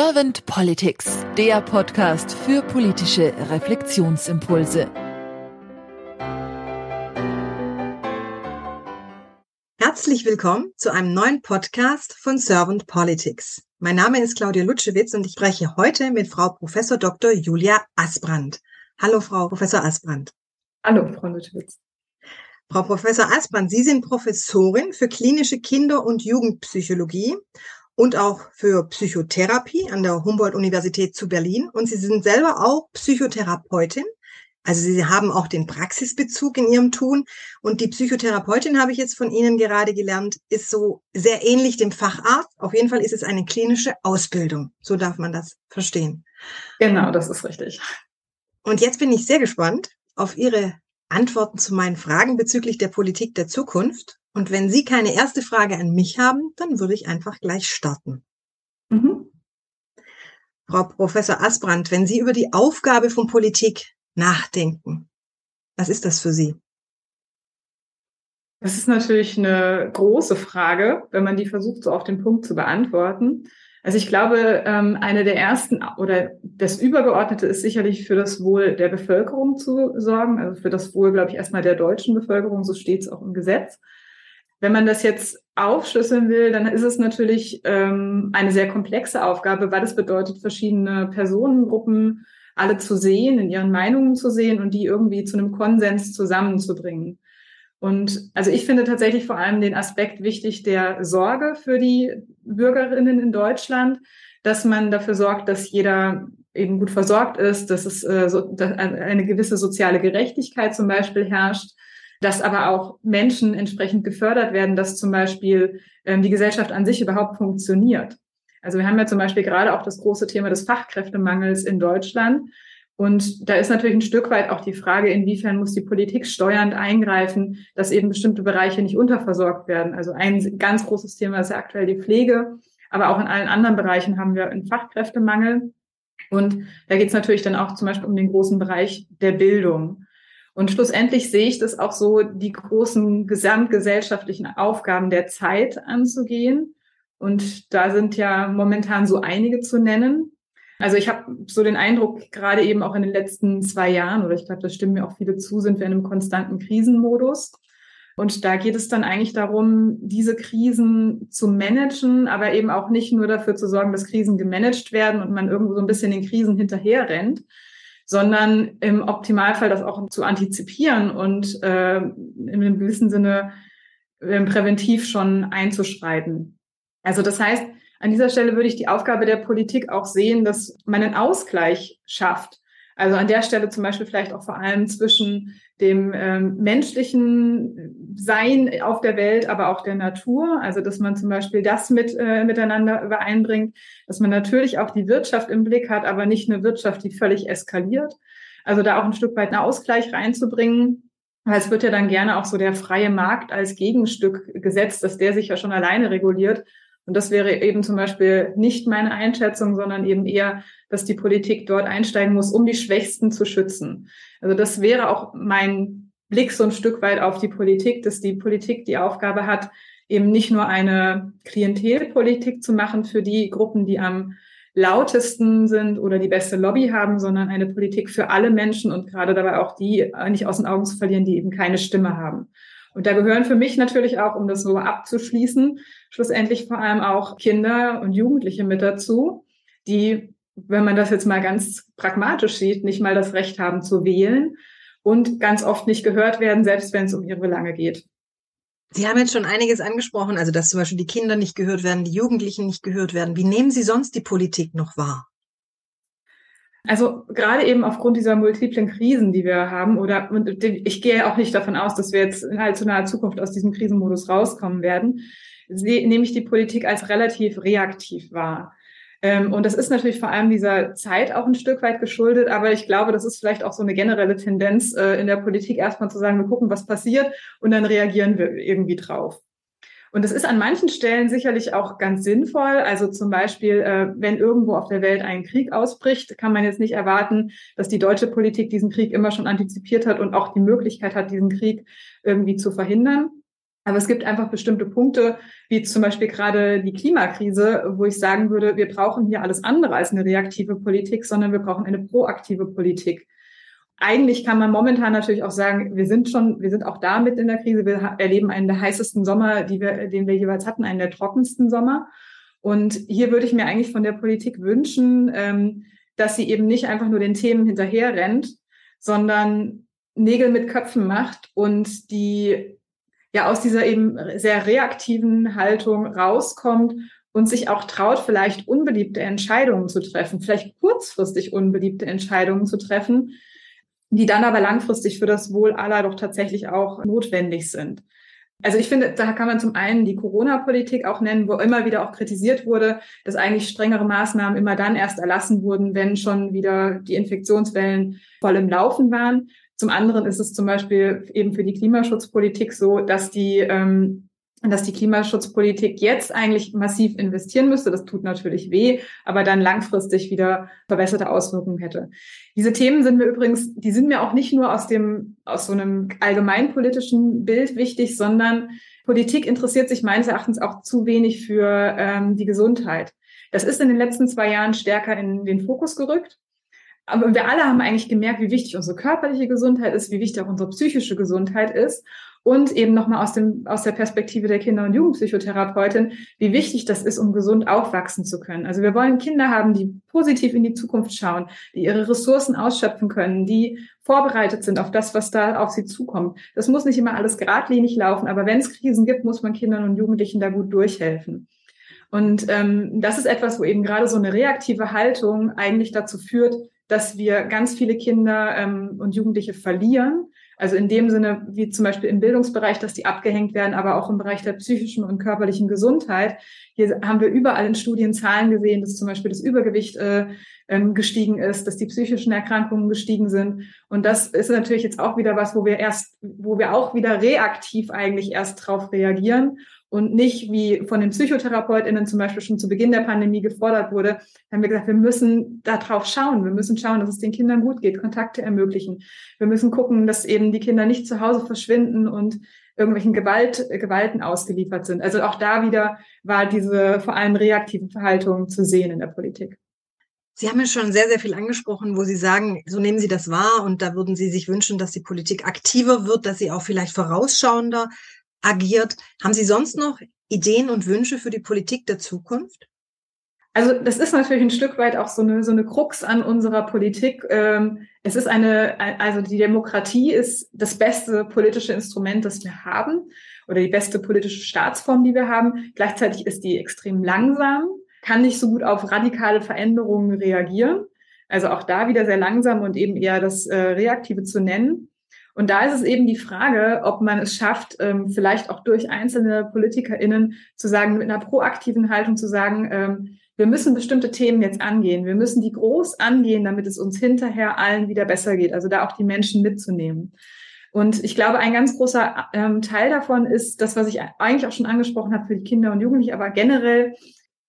Servant Politics, der Podcast für politische Reflexionsimpulse. Herzlich willkommen zu einem neuen Podcast von Servant Politics. Mein Name ist Claudia Lutschewitz und ich spreche heute mit Frau Professor Dr. Julia Asbrand. Hallo, Frau Professor Asbrand. Hallo, Frau Lutschewitz. Frau Professor Asbrand, Sie sind Professorin für klinische Kinder- und Jugendpsychologie und auch für Psychotherapie an der Humboldt-Universität zu Berlin. Und Sie sind selber auch Psychotherapeutin. Also Sie haben auch den Praxisbezug in Ihrem Tun. Und die Psychotherapeutin, habe ich jetzt von Ihnen gerade gelernt, ist so sehr ähnlich dem Facharzt. Auf jeden Fall ist es eine klinische Ausbildung. So darf man das verstehen. Genau, das ist richtig. Und jetzt bin ich sehr gespannt auf Ihre Antworten zu meinen Fragen bezüglich der Politik der Zukunft. Und wenn Sie keine erste Frage an mich haben, dann würde ich einfach gleich starten. Mhm. Frau Professor Asbrand, wenn Sie über die Aufgabe von Politik nachdenken, was ist das für Sie? Das ist natürlich eine große Frage, wenn man die versucht, so auf den Punkt zu beantworten. Also ich glaube, ähm, eine der ersten oder das Übergeordnete ist sicherlich für das Wohl der Bevölkerung zu sorgen, also für das Wohl, glaube ich, erstmal der deutschen Bevölkerung, so steht es auch im Gesetz. Wenn man das jetzt aufschlüsseln will, dann ist es natürlich ähm, eine sehr komplexe Aufgabe, weil es bedeutet, verschiedene Personengruppen alle zu sehen, in ihren Meinungen zu sehen und die irgendwie zu einem Konsens zusammenzubringen. Und also ich finde tatsächlich vor allem den Aspekt wichtig der Sorge für die Bürgerinnen in Deutschland, dass man dafür sorgt, dass jeder eben gut versorgt ist, dass es äh, so, dass eine gewisse soziale Gerechtigkeit zum Beispiel herrscht, dass aber auch Menschen entsprechend gefördert werden, dass zum Beispiel ähm, die Gesellschaft an sich überhaupt funktioniert. Also wir haben ja zum Beispiel gerade auch das große Thema des Fachkräftemangels in Deutschland. Und da ist natürlich ein Stück weit auch die Frage, inwiefern muss die Politik steuernd eingreifen, dass eben bestimmte Bereiche nicht unterversorgt werden. Also ein ganz großes Thema ist ja aktuell die Pflege, aber auch in allen anderen Bereichen haben wir einen Fachkräftemangel. Und da geht es natürlich dann auch zum Beispiel um den großen Bereich der Bildung. Und schlussendlich sehe ich das auch so, die großen gesamtgesellschaftlichen Aufgaben der Zeit anzugehen. Und da sind ja momentan so einige zu nennen. Also ich habe so den Eindruck, gerade eben auch in den letzten zwei Jahren, oder ich glaube, das stimmen mir auch viele zu, sind wir in einem konstanten Krisenmodus. Und da geht es dann eigentlich darum, diese Krisen zu managen, aber eben auch nicht nur dafür zu sorgen, dass Krisen gemanagt werden und man irgendwo so ein bisschen den Krisen hinterher rennt, sondern im Optimalfall das auch zu antizipieren und äh, in einem gewissen Sinne äh, präventiv schon einzuschreiten. Also das heißt, an dieser Stelle würde ich die Aufgabe der Politik auch sehen, dass man einen Ausgleich schafft. Also an der Stelle zum Beispiel vielleicht auch vor allem zwischen dem ähm, menschlichen Sein auf der Welt, aber auch der Natur. Also dass man zum Beispiel das mit äh, miteinander übereinbringt, dass man natürlich auch die Wirtschaft im Blick hat, aber nicht eine Wirtschaft, die völlig eskaliert. Also da auch ein Stück weit einen Ausgleich reinzubringen. Weil es wird ja dann gerne auch so der freie Markt als Gegenstück gesetzt, dass der sich ja schon alleine reguliert und das wäre eben zum Beispiel nicht meine Einschätzung, sondern eben eher, dass die Politik dort einsteigen muss, um die Schwächsten zu schützen. Also das wäre auch mein Blick so ein Stück weit auf die Politik, dass die Politik die Aufgabe hat, eben nicht nur eine Klientelpolitik zu machen für die Gruppen, die am lautesten sind oder die beste Lobby haben, sondern eine Politik für alle Menschen und gerade dabei auch die nicht aus den Augen zu verlieren, die eben keine Stimme haben. Und da gehören für mich natürlich auch, um das so abzuschließen, schlussendlich vor allem auch Kinder und Jugendliche mit dazu, die, wenn man das jetzt mal ganz pragmatisch sieht, nicht mal das Recht haben zu wählen und ganz oft nicht gehört werden, selbst wenn es um ihre Belange geht. Sie haben jetzt schon einiges angesprochen, also dass zum Beispiel die Kinder nicht gehört werden, die Jugendlichen nicht gehört werden. Wie nehmen Sie sonst die Politik noch wahr? Also gerade eben aufgrund dieser multiplen Krisen, die wir haben, oder und ich gehe auch nicht davon aus, dass wir jetzt in allzu naher Zukunft aus diesem Krisenmodus rauskommen werden, nehme ich die Politik als relativ reaktiv wahr. Ähm, und das ist natürlich vor allem dieser Zeit auch ein Stück weit geschuldet, aber ich glaube, das ist vielleicht auch so eine generelle Tendenz äh, in der Politik, erstmal zu sagen, wir gucken, was passiert und dann reagieren wir irgendwie drauf. Und es ist an manchen Stellen sicherlich auch ganz sinnvoll. Also zum Beispiel, äh, wenn irgendwo auf der Welt ein Krieg ausbricht, kann man jetzt nicht erwarten, dass die deutsche Politik diesen Krieg immer schon antizipiert hat und auch die Möglichkeit hat, diesen Krieg irgendwie zu verhindern. Aber es gibt einfach bestimmte Punkte, wie zum Beispiel gerade die Klimakrise, wo ich sagen würde, wir brauchen hier alles andere als eine reaktive Politik, sondern wir brauchen eine proaktive Politik. Eigentlich kann man momentan natürlich auch sagen, wir sind schon, wir sind auch da mit in der Krise. Wir erleben einen der heißesten Sommer, die wir, den wir jeweils hatten, einen der trockensten Sommer. Und hier würde ich mir eigentlich von der Politik wünschen, ähm, dass sie eben nicht einfach nur den Themen hinterher rennt, sondern Nägel mit Köpfen macht und die ja aus dieser eben sehr reaktiven Haltung rauskommt und sich auch traut, vielleicht unbeliebte Entscheidungen zu treffen, vielleicht kurzfristig unbeliebte Entscheidungen zu treffen, die dann aber langfristig für das Wohl aller doch tatsächlich auch notwendig sind. Also ich finde, da kann man zum einen die Corona-Politik auch nennen, wo immer wieder auch kritisiert wurde, dass eigentlich strengere Maßnahmen immer dann erst erlassen wurden, wenn schon wieder die Infektionswellen voll im Laufen waren. Zum anderen ist es zum Beispiel eben für die Klimaschutzpolitik so, dass die ähm, dass die Klimaschutzpolitik jetzt eigentlich massiv investieren müsste. Das tut natürlich weh, aber dann langfristig wieder verbesserte Auswirkungen hätte. Diese Themen sind mir übrigens, die sind mir auch nicht nur aus dem, aus so einem allgemeinpolitischen Bild wichtig, sondern Politik interessiert sich meines Erachtens auch zu wenig für ähm, die Gesundheit. Das ist in den letzten zwei Jahren stärker in den Fokus gerückt. Aber wir alle haben eigentlich gemerkt, wie wichtig unsere körperliche Gesundheit ist, wie wichtig auch unsere psychische Gesundheit ist. Und eben nochmal aus, dem, aus der Perspektive der Kinder- und Jugendpsychotherapeutin, wie wichtig das ist, um gesund aufwachsen zu können. Also wir wollen Kinder haben, die positiv in die Zukunft schauen, die ihre Ressourcen ausschöpfen können, die vorbereitet sind auf das, was da auf sie zukommt. Das muss nicht immer alles geradlinig laufen, aber wenn es Krisen gibt, muss man Kindern und Jugendlichen da gut durchhelfen. Und ähm, das ist etwas, wo eben gerade so eine reaktive Haltung eigentlich dazu führt, dass wir ganz viele Kinder ähm, und Jugendliche verlieren. Also in dem Sinne, wie zum Beispiel im Bildungsbereich, dass die abgehängt werden, aber auch im Bereich der psychischen und körperlichen Gesundheit. Hier haben wir überall in Studien Zahlen gesehen, dass zum Beispiel das Übergewicht äh, ähm, gestiegen ist, dass die psychischen Erkrankungen gestiegen sind. Und das ist natürlich jetzt auch wieder was, wo wir erst, wo wir auch wieder reaktiv eigentlich erst drauf reagieren und nicht wie von den PsychotherapeutInnen zum Beispiel schon zu Beginn der Pandemie gefordert wurde, haben wir gesagt, wir müssen da drauf schauen. Wir müssen schauen, dass es den Kindern gut geht, Kontakte ermöglichen. Wir müssen gucken, dass eben die Kinder nicht zu Hause verschwinden und irgendwelchen Gewalt, Gewalten ausgeliefert sind. Also auch da wieder war diese vor allem reaktive Verhaltung zu sehen in der Politik. Sie haben ja schon sehr, sehr viel angesprochen, wo Sie sagen, so nehmen Sie das wahr und da würden Sie sich wünschen, dass die Politik aktiver wird, dass sie auch vielleicht vorausschauender agiert. Haben Sie sonst noch Ideen und Wünsche für die Politik der Zukunft? Also das ist natürlich ein Stück weit auch so eine, so eine Krux an unserer Politik. Ähm, es ist eine, also die Demokratie ist das beste politische Instrument, das wir haben oder die beste politische Staatsform, die wir haben. Gleichzeitig ist die extrem langsam, kann nicht so gut auf radikale Veränderungen reagieren. Also auch da wieder sehr langsam und eben eher das äh, Reaktive zu nennen. Und da ist es eben die Frage, ob man es schafft, ähm, vielleicht auch durch einzelne PolitikerInnen zu sagen, mit einer proaktiven Haltung zu sagen, ähm, wir müssen bestimmte Themen jetzt angehen. Wir müssen die groß angehen, damit es uns hinterher allen wieder besser geht. Also da auch die Menschen mitzunehmen. Und ich glaube, ein ganz großer ähm, Teil davon ist das, was ich eigentlich auch schon angesprochen habe für die Kinder und Jugendliche, aber generell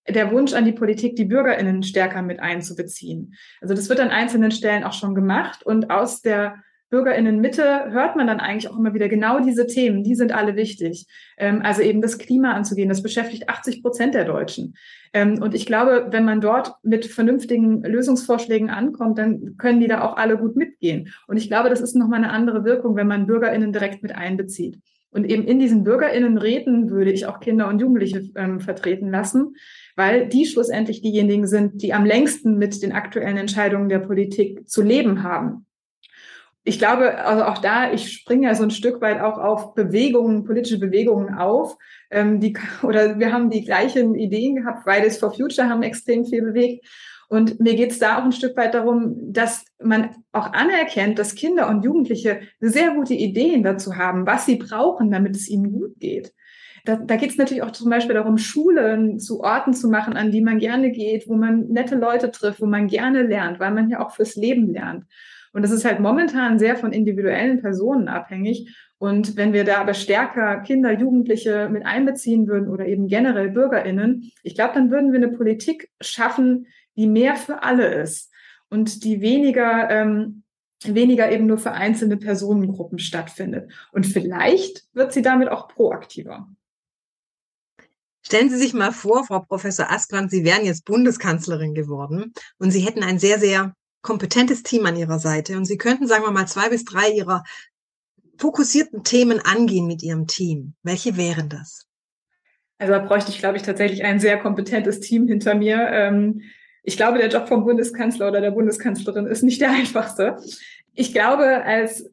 der Wunsch an die Politik, die BürgerInnen stärker mit einzubeziehen. Also das wird an einzelnen Stellen auch schon gemacht und aus der BürgerInnen-Mitte hört man dann eigentlich auch immer wieder genau diese Themen, die sind alle wichtig. Ähm, also eben das Klima anzugehen, das beschäftigt 80 Prozent der Deutschen. Ähm, und ich glaube, wenn man dort mit vernünftigen Lösungsvorschlägen ankommt, dann können die da auch alle gut mitgehen. Und ich glaube, das ist nochmal eine andere Wirkung, wenn man BürgerInnen direkt mit einbezieht. Und eben in diesen BürgerInnenräten würde ich auch Kinder und Jugendliche ähm, vertreten lassen, weil die schlussendlich diejenigen sind, die am längsten mit den aktuellen Entscheidungen der Politik zu leben haben ich glaube, also auch da, ich springe ja so ein Stück weit auch auf Bewegungen, politische Bewegungen auf. Ähm, die, oder wir haben die gleichen Ideen gehabt. Fridays for Future haben extrem viel bewegt. Und mir geht es da auch ein Stück weit darum, dass man auch anerkennt, dass Kinder und Jugendliche sehr gute Ideen dazu haben, was sie brauchen, damit es ihnen gut geht. Da, da geht es natürlich auch zum Beispiel darum, Schulen zu Orten zu machen, an die man gerne geht, wo man nette Leute trifft, wo man gerne lernt, weil man ja auch fürs Leben lernt. Und das ist halt momentan sehr von individuellen Personen abhängig. Und wenn wir da aber stärker Kinder, Jugendliche mit einbeziehen würden oder eben generell BürgerInnen, ich glaube, dann würden wir eine Politik schaffen, die mehr für alle ist und die weniger ähm, weniger eben nur für einzelne Personengruppen stattfindet. Und vielleicht wird sie damit auch proaktiver. Stellen Sie sich mal vor, Frau Professor Askrand, Sie wären jetzt Bundeskanzlerin geworden und Sie hätten ein sehr, sehr kompetentes Team an Ihrer Seite und Sie könnten, sagen wir mal, zwei bis drei Ihrer fokussierten Themen angehen mit Ihrem Team. Welche wären das? Also da bräuchte ich, glaube ich, tatsächlich ein sehr kompetentes Team hinter mir. Ähm, ich glaube, der Job vom Bundeskanzler oder der Bundeskanzlerin ist nicht der einfachste. Ich glaube, als,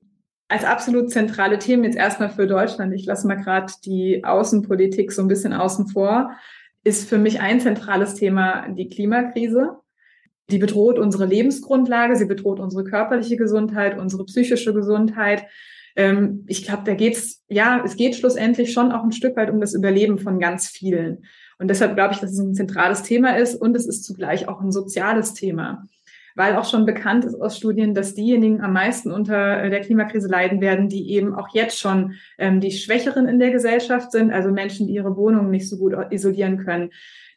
als absolut zentrale Themen jetzt erstmal für Deutschland, ich lasse mal gerade die Außenpolitik so ein bisschen außen vor, ist für mich ein zentrales Thema die Klimakrise. Die bedroht unsere Lebensgrundlage, sie bedroht unsere körperliche Gesundheit, unsere psychische Gesundheit. Ähm, ich glaube, da geht's, ja, es geht schlussendlich schon auch ein Stück weit um das Überleben von ganz vielen. Und deshalb glaube ich, dass es ein zentrales Thema ist und es ist zugleich auch ein soziales Thema. Weil auch schon bekannt ist aus Studien, dass diejenigen am meisten unter äh, der Klimakrise leiden werden, die eben auch jetzt schon ähm, die Schwächeren in der Gesellschaft sind, also Menschen, die ihre Wohnungen nicht so gut isolieren können,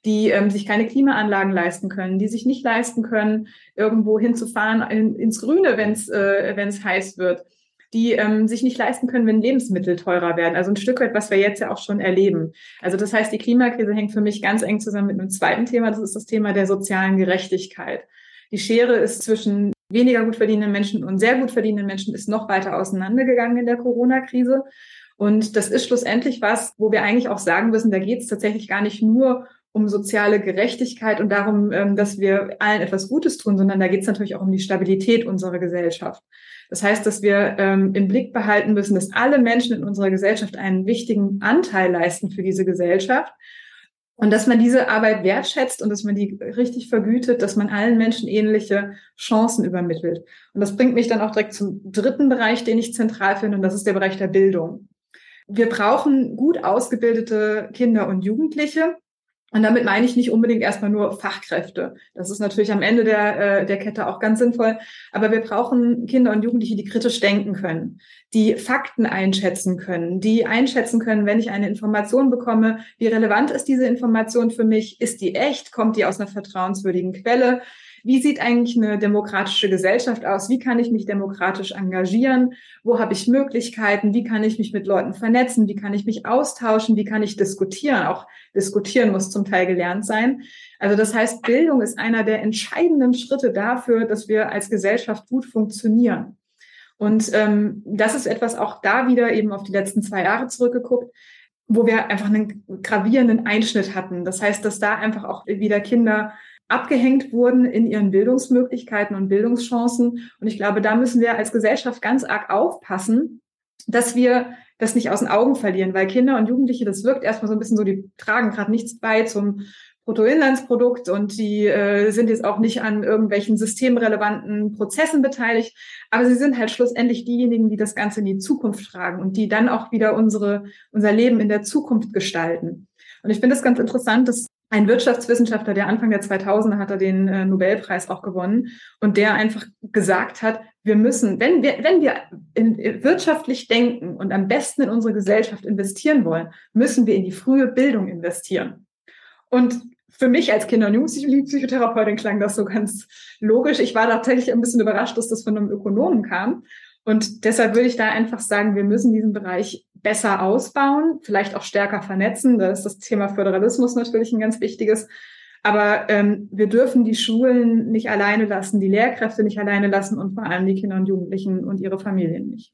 die ähm, sich keine Klimaanlagen leisten können, die sich nicht leisten können, irgendwo hinzufahren in, ins Grüne, wenn es äh, wenn's heiß wird die ähm, sich nicht leisten können, wenn Lebensmittel teurer werden. Also ein Stück weit, was wir jetzt ja auch schon erleben. Also das heißt, die Klimakrise hängt für mich ganz eng zusammen mit einem zweiten Thema. Das ist das Thema der sozialen Gerechtigkeit. Die Schere ist zwischen weniger gut verdienenden Menschen und sehr gut verdienenden Menschen ist noch weiter auseinandergegangen in der Corona-Krise. Und das ist schlussendlich was, wo wir eigentlich auch sagen müssen, da geht es tatsächlich gar nicht nur um soziale Gerechtigkeit und darum, ähm, dass wir allen etwas Gutes tun, sondern da geht es natürlich auch um die Stabilität unserer Gesellschaft. Das heißt, dass wir ähm, im Blick behalten müssen, dass alle Menschen in unserer Gesellschaft einen wichtigen Anteil leisten für diese Gesellschaft und dass man diese Arbeit wertschätzt und dass man die richtig vergütet, dass man allen Menschen ähnliche Chancen übermittelt. Und das bringt mich dann auch direkt zum dritten Bereich, den ich zentral finde, und das ist der Bereich der Bildung. Wir brauchen gut ausgebildete Kinder und Jugendliche, und damit meine ich nicht unbedingt erstmal nur Fachkräfte. Das ist natürlich am Ende der, äh, der Kette auch ganz sinnvoll. Aber wir brauchen Kinder und Jugendliche, die kritisch denken können, die Fakten einschätzen können, die einschätzen können, wenn ich eine Information bekomme, wie relevant ist diese Information für mich? Ist die echt? Kommt die aus einer vertrauenswürdigen Quelle? Wie sieht eigentlich eine demokratische Gesellschaft aus? Wie kann ich mich demokratisch engagieren? Wo habe ich Möglichkeiten? Wie kann ich mich mit Leuten vernetzen? Wie kann ich mich austauschen? Wie kann ich diskutieren? Auch diskutieren muss zum Teil gelernt sein. Also das heißt, Bildung ist einer der entscheidenden Schritte dafür, dass wir als Gesellschaft gut funktionieren. Und ähm, das ist etwas auch da wieder eben auf die letzten zwei Jahre zurückgeguckt, wo wir einfach einen gravierenden Einschnitt hatten. Das heißt, dass da einfach auch wieder Kinder abgehängt wurden in ihren Bildungsmöglichkeiten und Bildungschancen. Und ich glaube, da müssen wir als Gesellschaft ganz arg aufpassen, dass wir das nicht aus den Augen verlieren, weil Kinder und Jugendliche, das wirkt erstmal so ein bisschen so, die tragen gerade nichts bei zum Bruttoinlandsprodukt und die äh, sind jetzt auch nicht an irgendwelchen systemrelevanten Prozessen beteiligt, aber sie sind halt schlussendlich diejenigen, die das Ganze in die Zukunft tragen und die dann auch wieder unsere, unser Leben in der Zukunft gestalten. Und ich finde es ganz interessant, dass ein Wirtschaftswissenschaftler, der Anfang der 2000er hat er den äh, Nobelpreis auch gewonnen und der einfach gesagt hat, wir müssen, wenn wir, wenn wir in, in wirtschaftlich denken und am besten in unsere Gesellschaft investieren wollen, müssen wir in die frühe Bildung investieren. Und für mich als Kinder- und Jugendpsychotherapeutin klang das so ganz logisch. Ich war tatsächlich ein bisschen überrascht, dass das von einem Ökonomen kam. Und deshalb würde ich da einfach sagen, wir müssen diesen Bereich besser ausbauen, vielleicht auch stärker vernetzen. Da ist das Thema Föderalismus natürlich ein ganz wichtiges. Aber ähm, wir dürfen die Schulen nicht alleine lassen, die Lehrkräfte nicht alleine lassen und vor allem die Kinder und Jugendlichen und ihre Familien nicht.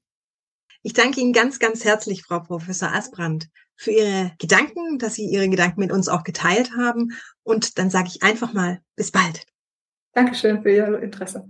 Ich danke Ihnen ganz, ganz herzlich, Frau Professor Asbrand, für Ihre Gedanken, dass Sie Ihre Gedanken mit uns auch geteilt haben. Und dann sage ich einfach mal, bis bald. Dankeschön für Ihr Interesse.